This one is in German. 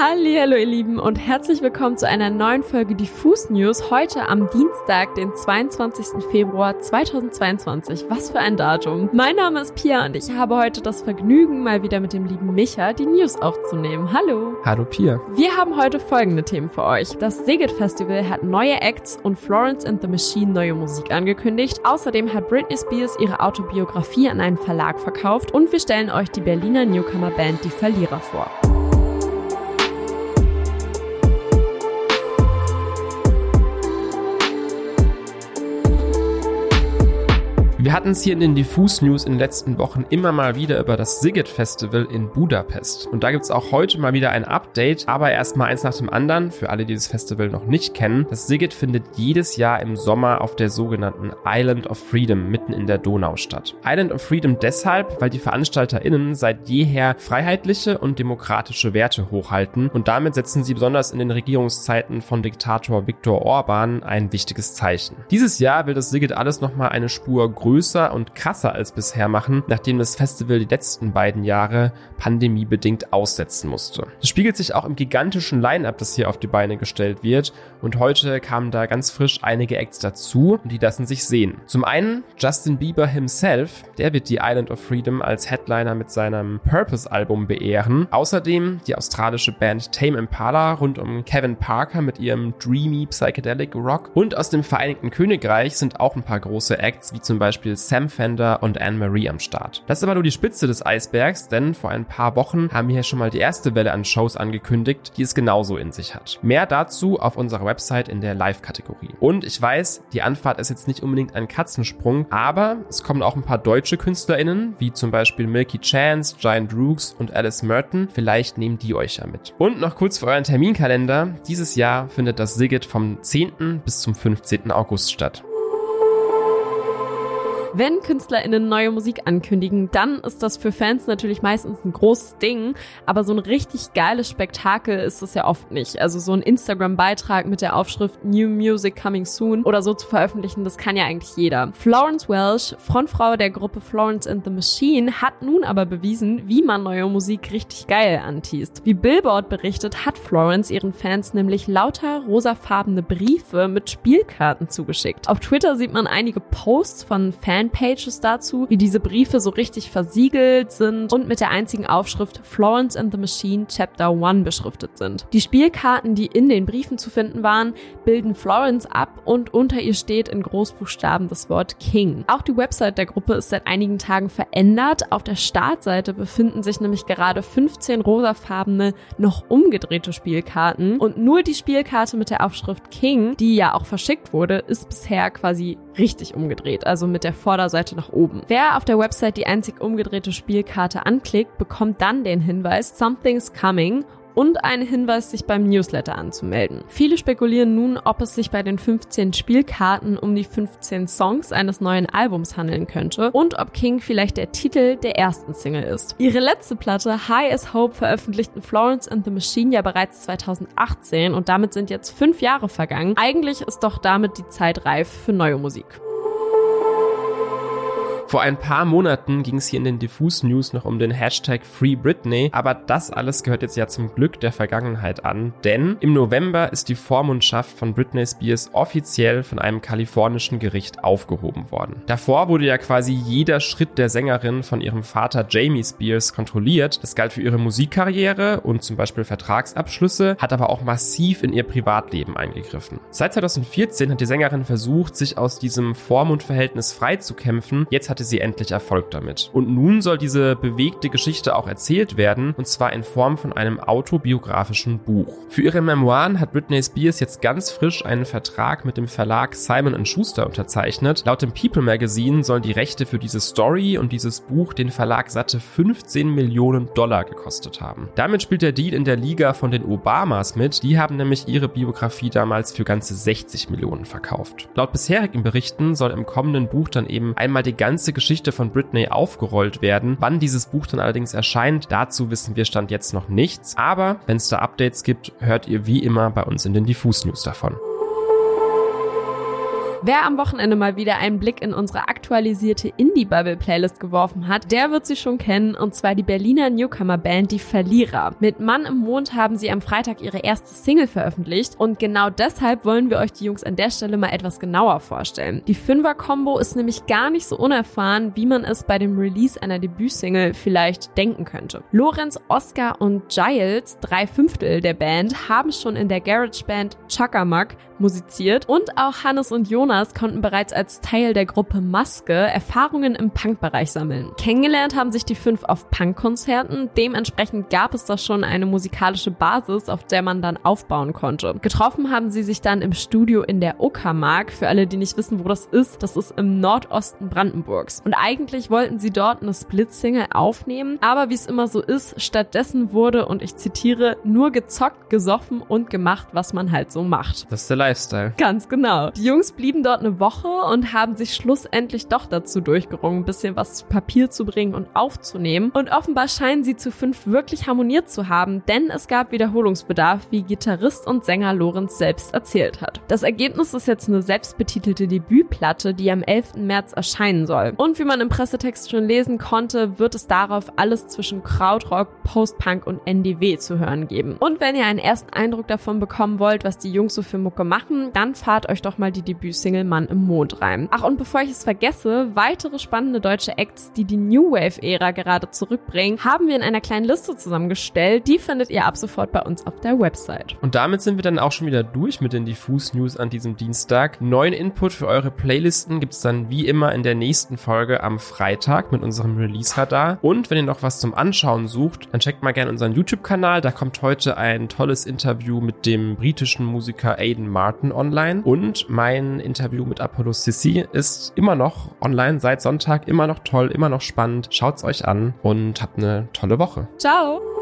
Hallo ihr Lieben und herzlich willkommen zu einer neuen Folge Diffus News heute am Dienstag, den 22. Februar 2022. Was für ein Datum. Mein Name ist Pia und ich habe heute das Vergnügen, mal wieder mit dem lieben Micha die News aufzunehmen. Hallo. Hallo Pia. Wir haben heute folgende Themen für euch. Das Sigit Festival hat neue Acts und Florence and the Machine neue Musik angekündigt. Außerdem hat Britney Spears ihre Autobiografie an einen Verlag verkauft und wir stellen euch die Berliner Newcomer Band Die Verlierer vor. Wir hatten es hier in den Diffus News in den letzten Wochen immer mal wieder über das Sigget Festival in Budapest. Und da gibt es auch heute mal wieder ein Update, aber erstmal eins nach dem anderen, für alle, die das Festival noch nicht kennen. Das Sigget findet jedes Jahr im Sommer auf der sogenannten Island of Freedom mitten in der Donau statt. Island of Freedom deshalb, weil die VeranstalterInnen seit jeher freiheitliche und demokratische Werte hochhalten und damit setzen sie besonders in den Regierungszeiten von Diktator Viktor Orban ein wichtiges Zeichen. Dieses Jahr will das Sigget alles nochmal eine Spur größer größer und krasser als bisher machen, nachdem das Festival die letzten beiden Jahre pandemiebedingt aussetzen musste. Das spiegelt sich auch im gigantischen Line-up, das hier auf die Beine gestellt wird und heute kamen da ganz frisch einige Acts dazu und die lassen sich sehen. Zum einen Justin Bieber himself, der wird die Island of Freedom als Headliner mit seinem Purpose-Album beehren. Außerdem die australische Band Tame Impala rund um Kevin Parker mit ihrem dreamy Psychedelic Rock und aus dem Vereinigten Königreich sind auch ein paar große Acts, wie zum Beispiel Beispiel Sam Fender und Anne-Marie am Start. Das ist aber nur die Spitze des Eisbergs, denn vor ein paar Wochen haben wir hier schon mal die erste Welle an Shows angekündigt, die es genauso in sich hat. Mehr dazu auf unserer Website in der Live-Kategorie. Und ich weiß, die Anfahrt ist jetzt nicht unbedingt ein Katzensprung, aber es kommen auch ein paar deutsche KünstlerInnen, wie zum Beispiel Milky Chance, Giant Rooks und Alice Merton. Vielleicht nehmen die euch ja mit. Und noch kurz für euren Terminkalender. Dieses Jahr findet das Sigit vom 10. bis zum 15. August statt. Wenn KünstlerInnen neue Musik ankündigen, dann ist das für Fans natürlich meistens ein großes Ding, aber so ein richtig geiles Spektakel ist es ja oft nicht. Also so ein Instagram-Beitrag mit der Aufschrift New Music Coming Soon oder so zu veröffentlichen, das kann ja eigentlich jeder. Florence Welsh, Frontfrau der Gruppe Florence and the Machine, hat nun aber bewiesen, wie man neue Musik richtig geil anteast. Wie Billboard berichtet, hat Florence ihren Fans nämlich lauter rosafarbene Briefe mit Spielkarten zugeschickt. Auf Twitter sieht man einige Posts von Fans Fanpages dazu, wie diese Briefe so richtig versiegelt sind und mit der einzigen Aufschrift Florence and the Machine Chapter 1 beschriftet sind. Die Spielkarten, die in den Briefen zu finden waren, bilden Florence ab und unter ihr steht in Großbuchstaben das Wort King. Auch die Website der Gruppe ist seit einigen Tagen verändert. Auf der Startseite befinden sich nämlich gerade 15 rosafarbene, noch umgedrehte Spielkarten und nur die Spielkarte mit der Aufschrift King, die ja auch verschickt wurde, ist bisher quasi richtig umgedreht, also mit der Vorderseite nach oben. Wer auf der Website die einzig umgedrehte Spielkarte anklickt, bekommt dann den Hinweis Something's Coming und einen Hinweis, sich beim Newsletter anzumelden. Viele spekulieren nun, ob es sich bei den 15 Spielkarten um die 15 Songs eines neuen Albums handeln könnte und ob King vielleicht der Titel der ersten Single ist. Ihre letzte Platte High as Hope veröffentlichten Florence and the Machine ja bereits 2018 und damit sind jetzt fünf Jahre vergangen. Eigentlich ist doch damit die Zeit reif für neue Musik. Vor ein paar Monaten ging es hier in den Diffus News noch um den Hashtag Free Britney, aber das alles gehört jetzt ja zum Glück der Vergangenheit an, denn im November ist die Vormundschaft von Britney Spears offiziell von einem kalifornischen Gericht aufgehoben worden. Davor wurde ja quasi jeder Schritt der Sängerin von ihrem Vater Jamie Spears kontrolliert. Das galt für ihre Musikkarriere und zum Beispiel Vertragsabschlüsse, hat aber auch massiv in ihr Privatleben eingegriffen. Seit 2014 hat die Sängerin versucht, sich aus diesem Vormundverhältnis freizukämpfen. Jetzt hat hatte sie endlich Erfolg damit. Und nun soll diese bewegte Geschichte auch erzählt werden, und zwar in Form von einem autobiografischen Buch. Für ihre Memoiren hat Britney Spears jetzt ganz frisch einen Vertrag mit dem Verlag Simon Schuster unterzeichnet. Laut dem People Magazine sollen die Rechte für diese Story und dieses Buch den Verlag satte 15 Millionen Dollar gekostet haben. Damit spielt der Deal in der Liga von den Obamas mit. Die haben nämlich ihre Biografie damals für ganze 60 Millionen verkauft. Laut bisherigen Berichten soll im kommenden Buch dann eben einmal die ganze ganze Geschichte von Britney aufgerollt werden. Wann dieses Buch dann allerdings erscheint, dazu wissen wir Stand jetzt noch nichts. Aber wenn es da Updates gibt, hört ihr wie immer bei uns in den Diffus News davon. Wer am Wochenende mal wieder einen Blick in unsere aktualisierte Indie-Bubble-Playlist geworfen hat, der wird sie schon kennen, und zwar die Berliner Newcomer-Band Die Verlierer. Mit Mann im Mond haben sie am Freitag ihre erste Single veröffentlicht und genau deshalb wollen wir euch die Jungs an der Stelle mal etwas genauer vorstellen. Die Fünfer-Kombo ist nämlich gar nicht so unerfahren, wie man es bei dem Release einer Debütsingle vielleicht denken könnte. Lorenz, Oscar und Giles, drei Fünftel der Band, haben schon in der Garage-Band Chuckamuck musiziert und auch Hannes und Jonas konnten bereits als Teil der Gruppe Maske Erfahrungen im Punkbereich sammeln. Kennengelernt haben sich die fünf auf Punkkonzerten, dementsprechend gab es da schon eine musikalische Basis, auf der man dann aufbauen konnte. Getroffen haben sie sich dann im Studio in der Uckermark. Für alle, die nicht wissen, wo das ist, das ist im Nordosten Brandenburgs. Und eigentlich wollten sie dort eine Split-Single aufnehmen, aber wie es immer so ist, stattdessen wurde, und ich zitiere, nur gezockt, gesoffen und gemacht, was man halt so macht. Das ist Lifestyle. Ganz genau. Die Jungs blieben dort eine Woche und haben sich schlussendlich doch dazu durchgerungen, ein bisschen was zu Papier zu bringen und aufzunehmen. Und offenbar scheinen sie zu fünf wirklich harmoniert zu haben, denn es gab Wiederholungsbedarf, wie Gitarrist und Sänger Lorenz selbst erzählt hat. Das Ergebnis ist jetzt eine selbstbetitelte Debütplatte, die am 11. März erscheinen soll. Und wie man im Pressetext schon lesen konnte, wird es darauf alles zwischen Krautrock, Postpunk und NDW zu hören geben. Und wenn ihr einen ersten Eindruck davon bekommen wollt, was die Jungs so für Mucke machen, machen, dann fahrt euch doch mal die Debütsingle Mann im Mond rein. Ach, und bevor ich es vergesse, weitere spannende deutsche Acts, die die New Wave-Ära gerade zurückbringen, haben wir in einer kleinen Liste zusammengestellt. Die findet ihr ab sofort bei uns auf der Website. Und damit sind wir dann auch schon wieder durch mit den Diffus News an diesem Dienstag. Neuen Input für eure Playlisten gibt's dann wie immer in der nächsten Folge am Freitag mit unserem Release-Radar. Und wenn ihr noch was zum Anschauen sucht, dann checkt mal gerne unseren YouTube-Kanal. Da kommt heute ein tolles Interview mit dem britischen Musiker Aiden Martin Martin online und mein Interview mit Apollo Sissi ist immer noch online seit Sonntag, immer noch toll, immer noch spannend. Schaut's euch an und habt eine tolle Woche. Ciao!